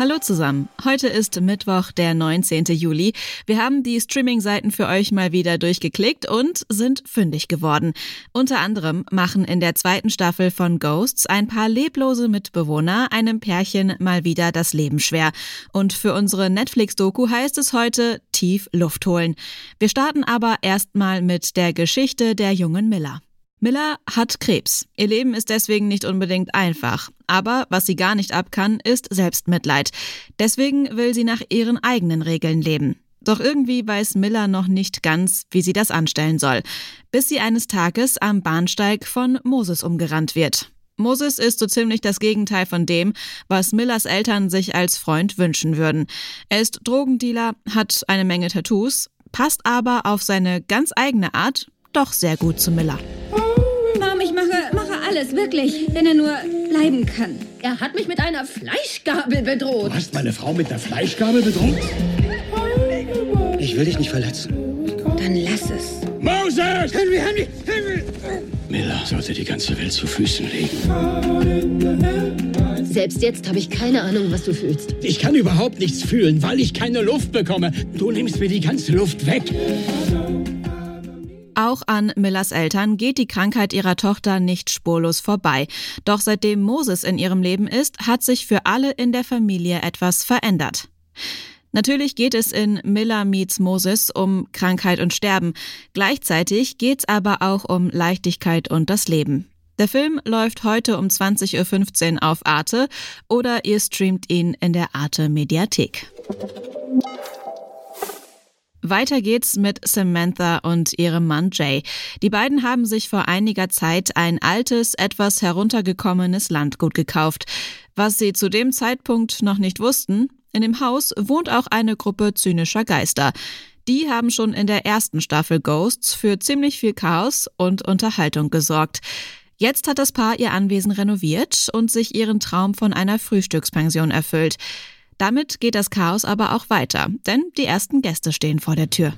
Hallo zusammen. Heute ist Mittwoch, der 19. Juli. Wir haben die Streaming-Seiten für euch mal wieder durchgeklickt und sind fündig geworden. Unter anderem machen in der zweiten Staffel von Ghosts ein paar leblose Mitbewohner einem Pärchen mal wieder das Leben schwer. Und für unsere Netflix-Doku heißt es heute tief Luft holen. Wir starten aber erstmal mit der Geschichte der jungen Miller. Miller hat Krebs. Ihr Leben ist deswegen nicht unbedingt einfach. Aber was sie gar nicht ab kann, ist Selbstmitleid. Deswegen will sie nach ihren eigenen Regeln leben. Doch irgendwie weiß Miller noch nicht ganz, wie sie das anstellen soll, bis sie eines Tages am Bahnsteig von Moses umgerannt wird. Moses ist so ziemlich das Gegenteil von dem, was Millers Eltern sich als Freund wünschen würden. Er ist Drogendealer, hat eine Menge Tattoos, passt aber auf seine ganz eigene Art doch sehr gut zu Miller ich mache, mache alles, wirklich, wenn er nur bleiben kann. Er hat mich mit einer Fleischgabel bedroht. Du hast meine Frau mit der Fleischgabel bedroht? Ich will dich nicht verletzen. Dann lass es. Moses! Henry, Henry, Henry! Miller sollte die ganze Welt zu Füßen legen. Selbst jetzt habe ich keine Ahnung, was du fühlst. Ich kann überhaupt nichts fühlen, weil ich keine Luft bekomme. Du nimmst mir die ganze Luft weg. Auch an Millers Eltern geht die Krankheit ihrer Tochter nicht spurlos vorbei. Doch seitdem Moses in ihrem Leben ist, hat sich für alle in der Familie etwas verändert. Natürlich geht es in Miller meets Moses um Krankheit und Sterben. Gleichzeitig geht's aber auch um Leichtigkeit und das Leben. Der Film läuft heute um 20.15 Uhr auf Arte oder ihr streamt ihn in der Arte Mediathek. Weiter geht's mit Samantha und ihrem Mann Jay. Die beiden haben sich vor einiger Zeit ein altes, etwas heruntergekommenes Landgut gekauft. Was sie zu dem Zeitpunkt noch nicht wussten, in dem Haus wohnt auch eine Gruppe zynischer Geister. Die haben schon in der ersten Staffel Ghosts für ziemlich viel Chaos und Unterhaltung gesorgt. Jetzt hat das Paar ihr Anwesen renoviert und sich ihren Traum von einer Frühstückspension erfüllt. Damit geht das Chaos aber auch weiter, denn die ersten Gäste stehen vor der Tür.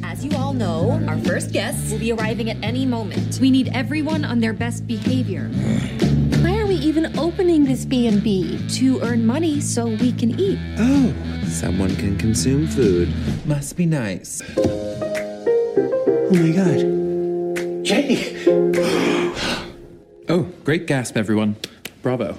As you all know, our first guests will be arriving at any moment. We need everyone on their best behavior. Why are we even opening this B&B? To earn money so we can eat. Oh, someone can consume food. Must be nice. Oh my god. Jay! oh, great gasp, everyone. Bravo.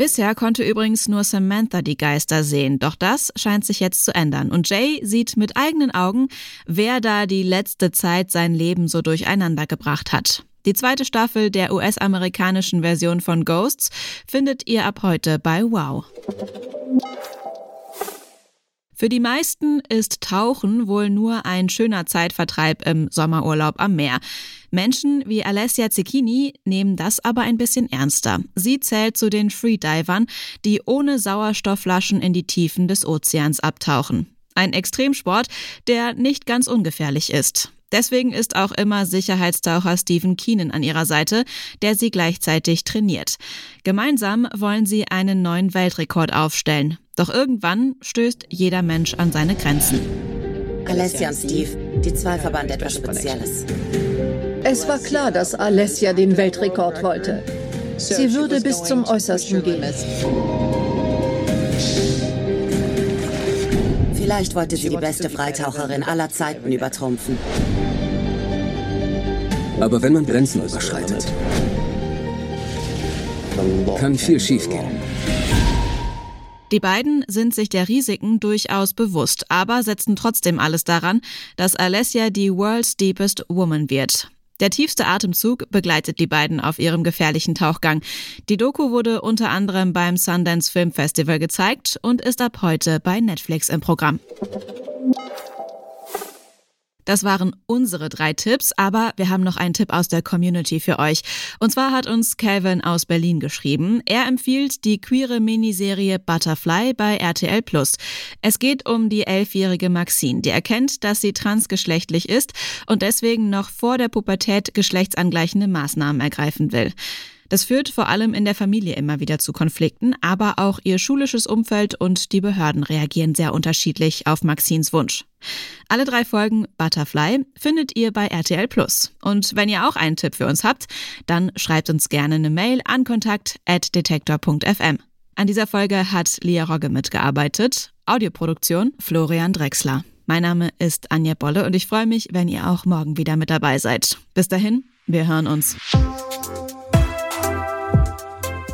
Bisher konnte übrigens nur Samantha die Geister sehen, doch das scheint sich jetzt zu ändern. Und Jay sieht mit eigenen Augen, wer da die letzte Zeit sein Leben so durcheinander gebracht hat. Die zweite Staffel der US-amerikanischen Version von Ghosts findet ihr ab heute bei Wow. Für die meisten ist Tauchen wohl nur ein schöner Zeitvertreib im Sommerurlaub am Meer. Menschen wie Alessia Zecchini nehmen das aber ein bisschen ernster. Sie zählt zu den Freedivern, die ohne Sauerstoffflaschen in die Tiefen des Ozeans abtauchen. Ein Extremsport, der nicht ganz ungefährlich ist. Deswegen ist auch immer Sicherheitstaucher Stephen Keenan an ihrer Seite, der sie gleichzeitig trainiert. Gemeinsam wollen sie einen neuen Weltrekord aufstellen. Doch irgendwann stößt jeder Mensch an seine Grenzen. Alessia und Steve, die zwei verband etwas Spezielles. Es war klar, dass Alessia den Weltrekord wollte. Sie würde bis zum Äußersten gehen. Vielleicht wollte sie die beste Freitaucherin aller Zeiten übertrumpfen. Aber wenn man Grenzen überschreitet, kann viel schiefgehen. Die beiden sind sich der Risiken durchaus bewusst, aber setzen trotzdem alles daran, dass Alessia die World's Deepest Woman wird. Der tiefste Atemzug begleitet die beiden auf ihrem gefährlichen Tauchgang. Die Doku wurde unter anderem beim Sundance Film Festival gezeigt und ist ab heute bei Netflix im Programm. Das waren unsere drei Tipps, aber wir haben noch einen Tipp aus der Community für euch. Und zwar hat uns Calvin aus Berlin geschrieben. Er empfiehlt die queere Miniserie Butterfly bei RTL Plus. Es geht um die elfjährige Maxine, die erkennt, dass sie transgeschlechtlich ist und deswegen noch vor der Pubertät geschlechtsangleichende Maßnahmen ergreifen will. Das führt vor allem in der Familie immer wieder zu Konflikten, aber auch ihr schulisches Umfeld und die Behörden reagieren sehr unterschiedlich auf Maxines Wunsch. Alle drei Folgen Butterfly findet ihr bei RTL Plus. Und wenn ihr auch einen Tipp für uns habt, dann schreibt uns gerne eine Mail an kontakt@detektor.fm. An dieser Folge hat Lia Rogge mitgearbeitet. Audioproduktion Florian Drexler. Mein Name ist Anja Bolle und ich freue mich, wenn ihr auch morgen wieder mit dabei seid. Bis dahin, wir hören uns.